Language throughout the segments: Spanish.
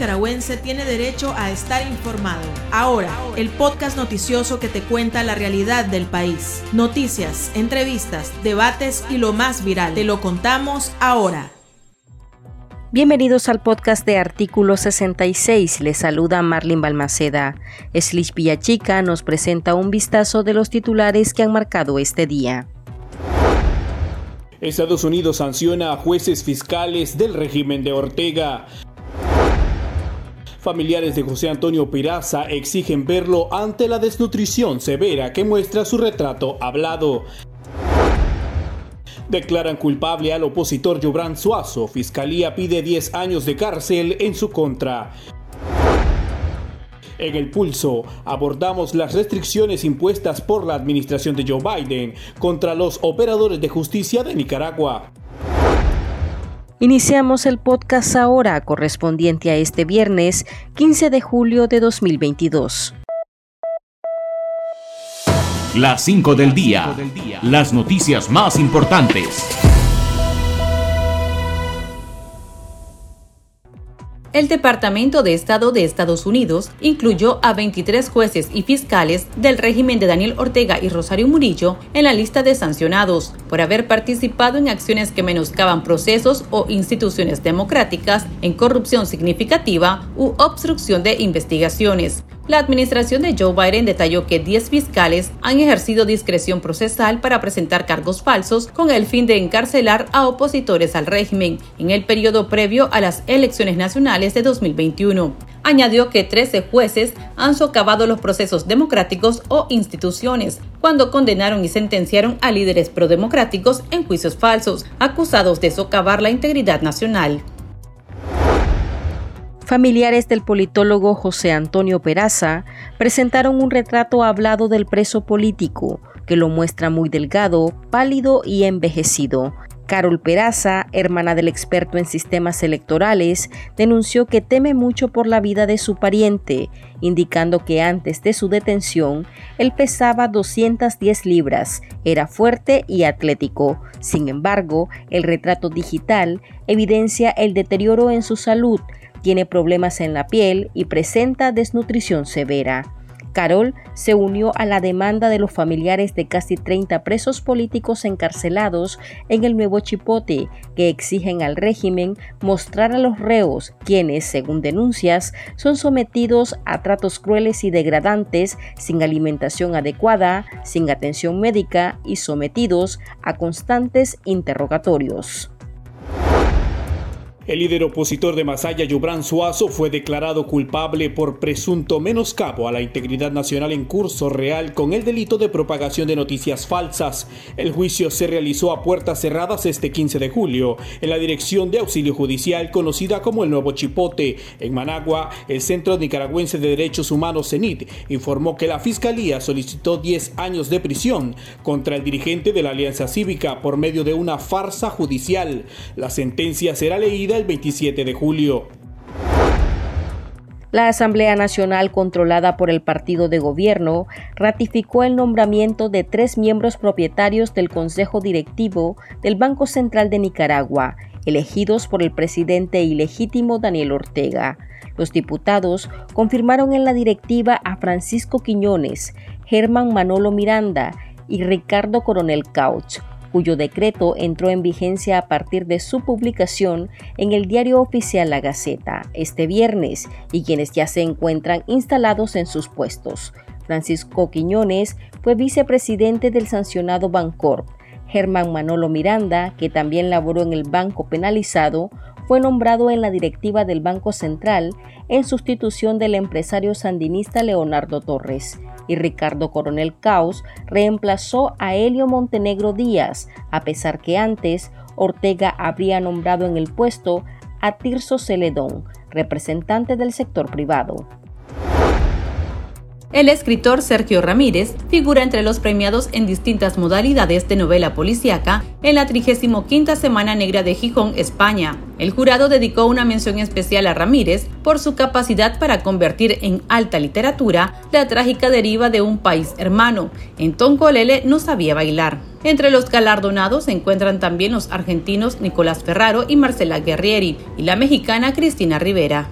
nicaragüense tiene derecho a estar informado. Ahora, el podcast noticioso que te cuenta la realidad del país. Noticias, entrevistas, debates y lo más viral. Te lo contamos ahora. Bienvenidos al podcast de Artículo 66. Les saluda Marlin Balmaceda. Slish Villachica nos presenta un vistazo de los titulares que han marcado este día. Estados Unidos sanciona a jueces fiscales del régimen de Ortega. Familiares de José Antonio Piraza exigen verlo ante la desnutrición severa que muestra su retrato hablado. Declaran culpable al opositor Jobran Suazo. Fiscalía pide 10 años de cárcel en su contra. En el pulso abordamos las restricciones impuestas por la administración de Joe Biden contra los operadores de justicia de Nicaragua. Iniciamos el podcast ahora correspondiente a este viernes 15 de julio de 2022. Las 5 del día. Las noticias más importantes. El Departamento de Estado de Estados Unidos incluyó a 23 jueces y fiscales del régimen de Daniel Ortega y Rosario Murillo en la lista de sancionados por haber participado en acciones que menoscaban procesos o instituciones democráticas en corrupción significativa u obstrucción de investigaciones. La administración de Joe Biden detalló que 10 fiscales han ejercido discreción procesal para presentar cargos falsos con el fin de encarcelar a opositores al régimen en el periodo previo a las elecciones nacionales de 2021. Añadió que 13 jueces han socavado los procesos democráticos o instituciones cuando condenaron y sentenciaron a líderes prodemocráticos en juicios falsos, acusados de socavar la integridad nacional. Familiares del politólogo José Antonio Peraza presentaron un retrato hablado del preso político, que lo muestra muy delgado, pálido y envejecido. Carol Peraza, hermana del experto en sistemas electorales, denunció que teme mucho por la vida de su pariente, indicando que antes de su detención él pesaba 210 libras, era fuerte y atlético. Sin embargo, el retrato digital evidencia el deterioro en su salud, tiene problemas en la piel y presenta desnutrición severa. Carol se unió a la demanda de los familiares de casi 30 presos políticos encarcelados en el nuevo Chipote, que exigen al régimen mostrar a los reos, quienes, según denuncias, son sometidos a tratos crueles y degradantes, sin alimentación adecuada, sin atención médica y sometidos a constantes interrogatorios. El líder opositor de Masaya, Yubran Suazo, fue declarado culpable por presunto menoscabo a la integridad nacional en curso real con el delito de propagación de noticias falsas. El juicio se realizó a puertas cerradas este 15 de julio en la Dirección de Auxilio Judicial conocida como el Nuevo Chipote. En Managua, el Centro Nicaragüense de Derechos Humanos CENIT informó que la Fiscalía solicitó 10 años de prisión contra el dirigente de la Alianza Cívica por medio de una farsa judicial. La sentencia será leída 27 de julio. La Asamblea Nacional, controlada por el partido de gobierno, ratificó el nombramiento de tres miembros propietarios del Consejo Directivo del Banco Central de Nicaragua, elegidos por el presidente ilegítimo Daniel Ortega. Los diputados confirmaron en la directiva a Francisco Quiñones, Germán Manolo Miranda y Ricardo Coronel Couch, cuyo decreto entró en vigencia a partir de su publicación en el diario oficial La Gaceta este viernes y quienes ya se encuentran instalados en sus puestos. Francisco Quiñones fue vicepresidente del sancionado Bancorp. Germán Manolo Miranda, que también laboró en el Banco Penalizado, fue nombrado en la directiva del Banco Central en sustitución del empresario sandinista Leonardo Torres y Ricardo Coronel Caos reemplazó a Helio Montenegro Díaz, a pesar que antes Ortega habría nombrado en el puesto a Tirso Celedón, representante del sector privado. El escritor Sergio Ramírez figura entre los premiados en distintas modalidades de novela policíaca en la 35 Semana Negra de Gijón, España. El jurado dedicó una mención especial a Ramírez por su capacidad para convertir en alta literatura la trágica deriva de un país hermano. En Toncolele no sabía bailar. Entre los galardonados se encuentran también los argentinos Nicolás Ferraro y Marcela Guerrieri y la mexicana Cristina Rivera.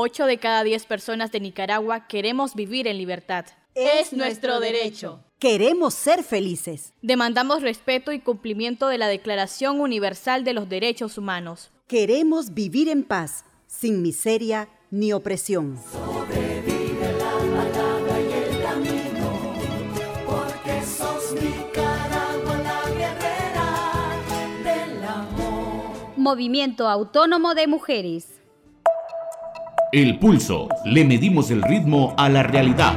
8 de cada 10 personas de Nicaragua queremos vivir en libertad. Es nuestro derecho. Queremos ser felices. Demandamos respeto y cumplimiento de la Declaración Universal de los Derechos Humanos. Queremos vivir en paz, sin miseria ni opresión. Sobrevive la palabra y el camino, porque sos Nicaragua la guerrera del amor. Movimiento Autónomo de Mujeres. El pulso. Le medimos el ritmo a la realidad.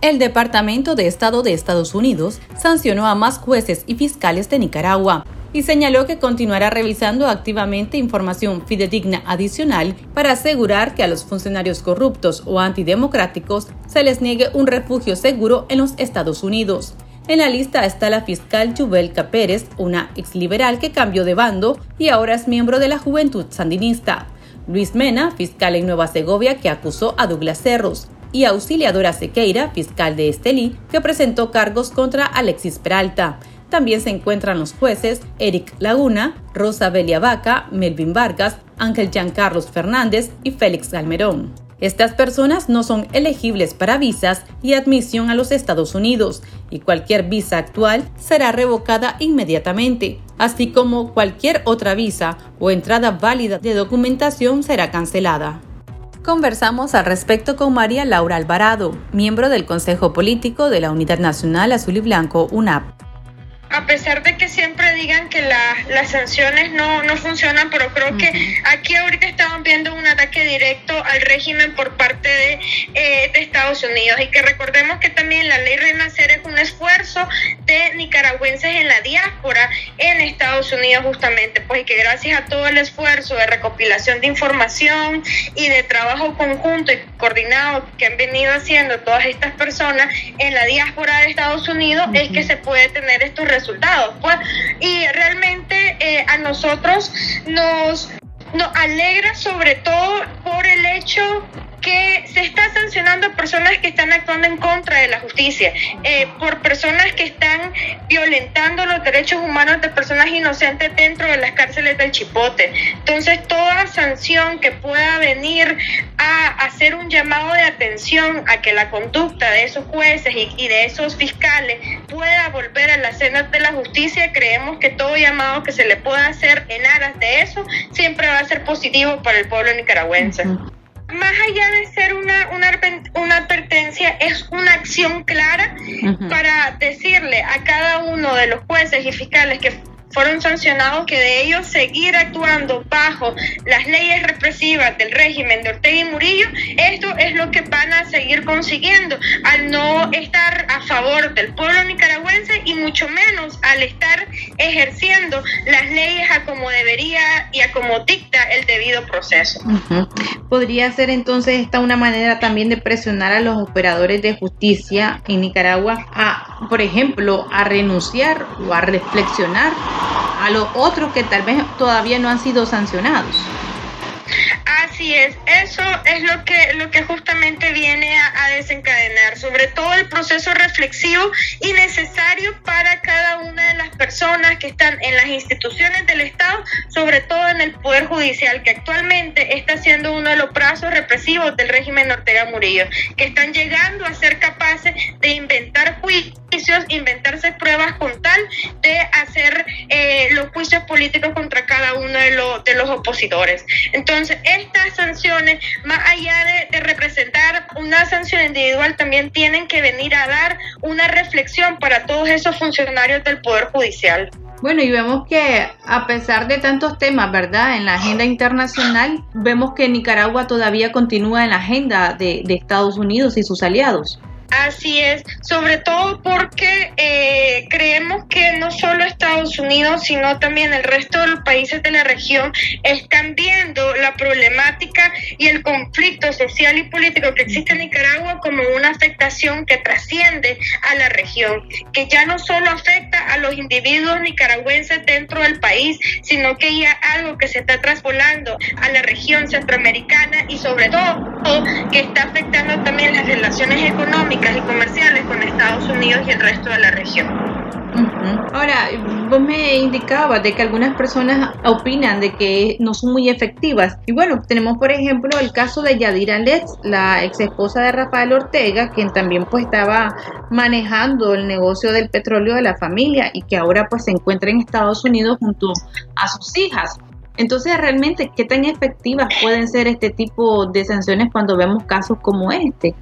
El Departamento de Estado de Estados Unidos sancionó a más jueces y fiscales de Nicaragua y señaló que continuará revisando activamente información fidedigna adicional para asegurar que a los funcionarios corruptos o antidemocráticos se les niegue un refugio seguro en los Estados Unidos. En la lista está la fiscal Yubelka Pérez, una exliberal que cambió de bando y ahora es miembro de la Juventud Sandinista. Luis Mena, fiscal en Nueva Segovia, que acusó a Douglas Cerros, y Auxiliadora Sequeira, fiscal de Estelí, que presentó cargos contra Alexis Peralta. También se encuentran los jueces Eric Laguna, Rosa Belia Vaca, Melvin Vargas, Ángel Giancarlos Fernández y Félix Galmerón. Estas personas no son elegibles para visas y admisión a los Estados Unidos, y cualquier visa actual será revocada inmediatamente, así como cualquier otra visa o entrada válida de documentación será cancelada. Conversamos al respecto con María Laura Alvarado, miembro del Consejo Político de la Unidad Nacional Azul y Blanco, UNAP a pesar de que siempre digan que las sanciones no, no funcionan, pero creo que aquí ahorita estamos viendo un ataque directo al régimen por parte de, eh, de, Estados Unidos. Y que recordemos que también la ley Renacer es un esfuerzo de nicaragüenses en la diáspora Estados Unidos justamente, pues y que gracias a todo el esfuerzo de recopilación de información y de trabajo conjunto y coordinado que han venido haciendo todas estas personas en la diáspora de Estados Unidos es que se puede tener estos resultados resultados. Pues, y realmente eh, a nosotros nos, nos alegra sobre todo por el hecho que se está sancionando a personas que están actuando en contra de la justicia, eh, por personas que están violentando los derechos humanos de personas inocentes dentro de las cárceles del Chipote. Entonces, toda sanción que pueda venir a hacer un llamado de atención a que la conducta de esos jueces y, de esos fiscales pueda volver a la escena de la justicia, creemos que todo llamado que se le pueda hacer en aras de eso siempre va a ser positivo para el pueblo nicaragüense más allá de ser una, una, una advertencia, es una acción clara para decirle a cada uno de los jueces y fiscales que fueron sancionados que de ellos seguir actuando bajo las leyes represivas del régimen de Ortega y Murillo, esto es lo que van a seguir consiguiendo al no estar a favor del pueblo nicaragüense y mucho menos al estar ejerciendo las leyes a como debería y a como dicta el debido proceso. ¿Podría ser entonces esta una manera también de presionar a los operadores de justicia en Nicaragua a, por ejemplo, a renunciar o a reflexionar a los otros que tal vez todavía no han sido sancionados. Así es, eso es lo que, lo que justamente viene a, desencadenar, sobre todo el proceso reflexivo y necesario para cada una de las personas que están en las instituciones del Estado, sobre todo en el Poder Judicial, que actualmente está siendo uno de los brazos represivos del régimen Ortega Murillo, que están llegando a ser capaces de inventarse con tal de hacer eh, los juicios políticos contra cada uno de los opositores. Entonces, estas sanciones, más allá de, representar una sanción individual, también tienen que venir a dar una reflexión para todos esos funcionarios del Poder Judicial. Bueno, y vemos que a pesar de tantos temas, ¿verdad? En la agenda internacional, vemos que Nicaragua todavía continúa en la agenda de Estados Unidos y sus aliados. Así es, sobre todo porque eh, creemos que no solo Estados Unidos, sino también el resto de los países de la región están viendo la problemática y el conflicto social y político que existe en Nicaragua como una afectación que trasciende a la región, que ya no solo afecta a los individuos nicaragüenses dentro del país, sino que ya algo que se está traspolando a la región centroamericana y sobre todo que está afectando también las relaciones económicas y comerciales con Estados Unidos y el resto de la región. Ahora, vos me indicabas de que algunas personas opinan de que no son muy efectivas. Y bueno, tenemos por ejemplo el caso de Yadira Letts, la ex esposa de Rafael Ortega, quien también pues estaba manejando el negocio del petróleo de la familia y que ahora pues se encuentra en Estados Unidos junto a sus hijas. Entonces, realmente, ¿qué tan efectivas pueden ser este tipo de sanciones cuando vemos casos como este?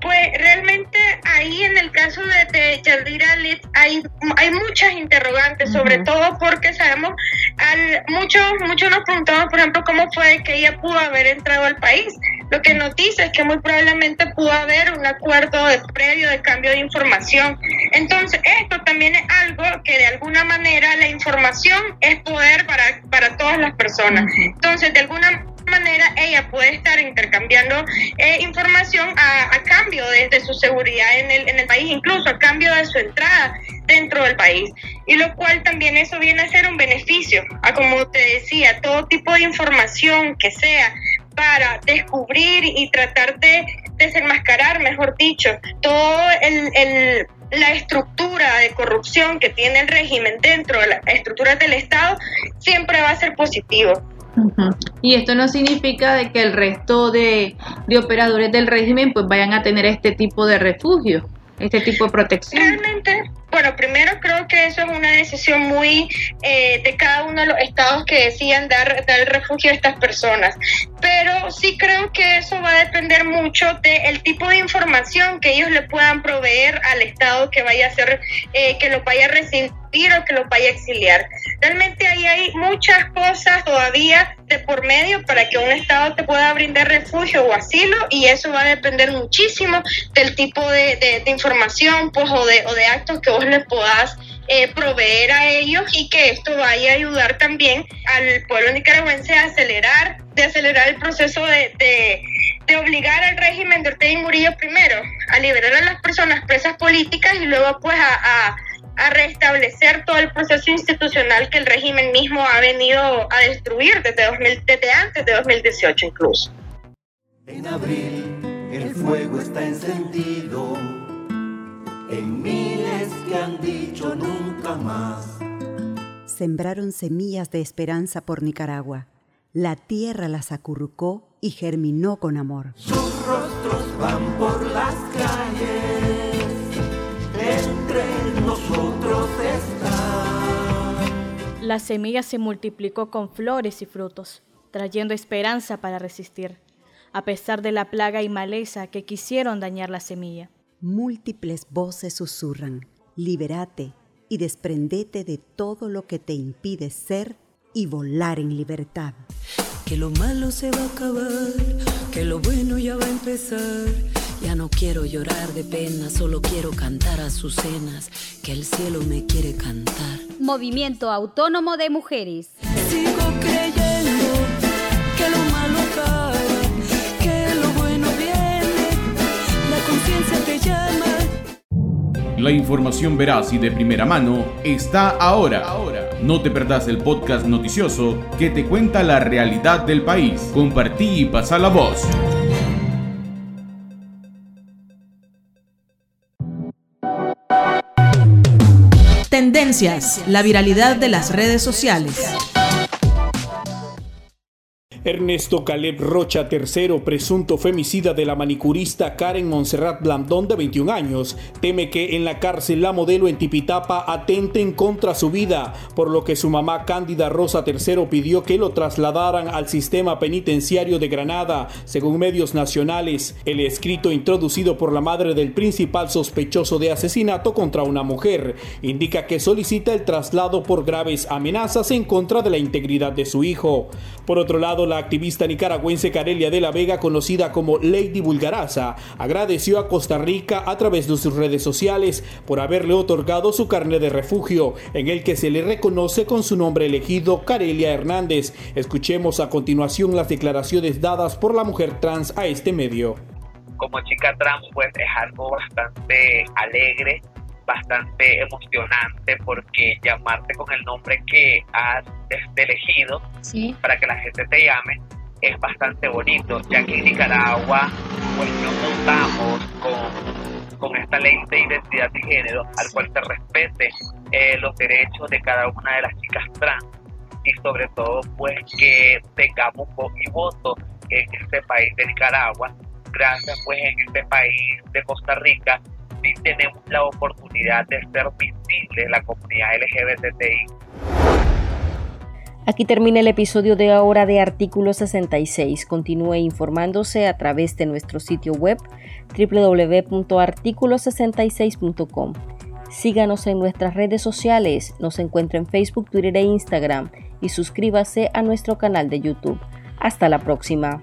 Pues realmente ahí en el caso de, de Yadira hay, hay muchas interrogantes, sobre todo porque sabemos, al, muchos, muchos nos preguntamos, por ejemplo, cómo fue que ella pudo haber entrado al país. Lo que nos dice es que muy probablemente pudo haber un acuerdo de previo de cambio de información. Entonces, esto también es algo que de alguna manera la información es poder para, para todas las personas. Entonces, de alguna manera ella puede estar intercambiando eh, información a, cambio de, su seguridad en el, en el país, incluso a cambio de su entrada dentro del país. Y lo cual también eso viene a ser un beneficio, a como te decía, todo tipo de información que sea para descubrir y tratar de desenmascarar, mejor dicho, todo el, el la estructura de corrupción que tiene el régimen dentro de las estructuras del Estado siempre va a ser positivo. Uh -huh. Y esto no significa de que el resto de, de, operadores del régimen pues vayan a tener este tipo de refugio, este tipo de protección. Realmente, bueno, primero creo que eso es una decisión muy eh, de cada uno de los estados que decían dar, dar refugio a estas personas. Pero sí creo que eso va a depender mucho del tipo de información que ellos le puedan proveer al estado que vaya a ser, eh, que lo vaya a recibir o que lo vaya a exiliar. Realmente ahí hay muchas cosas todavía de por medio para que un Estado te pueda brindar refugio o asilo y eso va a depender muchísimo del tipo de, de, información pues, o, de, o de actos que vos les puedas eh, proveer a ellos y que esto vaya a ayudar también al pueblo nicaragüense a acelerar, de acelerar el proceso de, de, obligar al régimen de Ortega y Murillo primero a liberar a las personas presas políticas y luego pues a a restablecer todo el proceso institucional que el régimen mismo ha venido a destruir desde, 2000, desde antes de 2018 incluso. En abril el fuego está encendido en miles que han dicho nunca más. Sembraron semillas de esperanza por Nicaragua. La tierra las acurrucó y germinó con amor. Sus rostros van por las calles La semilla se multiplicó con flores y frutos, trayendo esperanza para resistir, a pesar de la plaga y maleza que quisieron dañar la semilla. Múltiples voces susurran, liberate y desprendete de todo lo que te impide ser y volar en libertad. Que lo malo se va a acabar, que lo bueno ya va a empezar. Ya no quiero llorar de pena, solo quiero cantar a sus cenas, que el cielo me quiere cantar. Movimiento Autónomo de Mujeres. Sigo creyendo que lo malo acaba, que lo bueno viene, la conciencia te llama. La información veraz y de primera mano está ahora. ahora. No te perdás el podcast noticioso que te cuenta la realidad del país. Compartí y pasa la voz. La viralidad de las redes sociales. Ernesto Caleb Rocha III, presunto femicida de la manicurista Karen Monserrat Blandón de 21 años, teme que en la cárcel la modelo en Tipitapa atenten contra su vida, por lo que su mamá Cándida Rosa III pidió que lo trasladaran al sistema penitenciario de Granada, según medios nacionales. El escrito introducido por la madre del principal sospechoso de asesinato contra una mujer indica que solicita el traslado por graves amenazas en contra de la integridad de su hijo. Por otro lado, la activista nicaragüense Carelia de la Vega, conocida como Lady Bulgaraza, agradeció a Costa Rica a través de sus redes sociales por haberle otorgado su carnet de refugio, en el que se le reconoce con su nombre elegido Carelia Hernández. Escuchemos a continuación las declaraciones dadas por la mujer trans a este medio. Como chica trans, pues es algo bastante alegre bastante emocionante porque llamarte con el nombre que has este, elegido sí. para que la gente te llame es bastante bonito, ya que en Nicaragua pues no contamos con, con esta ley de identidad de género al cual se respete eh, los derechos de cada una de las chicas trans y sobre todo pues que tengamos voz y voto en este país de Nicaragua. Gracias pues en este país de Costa Rica tenemos la oportunidad de ser visibles la comunidad LGBTI. Aquí termina el episodio de ahora de Artículo 66. Continúe informándose a través de nuestro sitio web www.articulo66.com. Síganos en nuestras redes sociales, nos encuentra en Facebook, Twitter e Instagram y suscríbase a nuestro canal de YouTube. Hasta la próxima.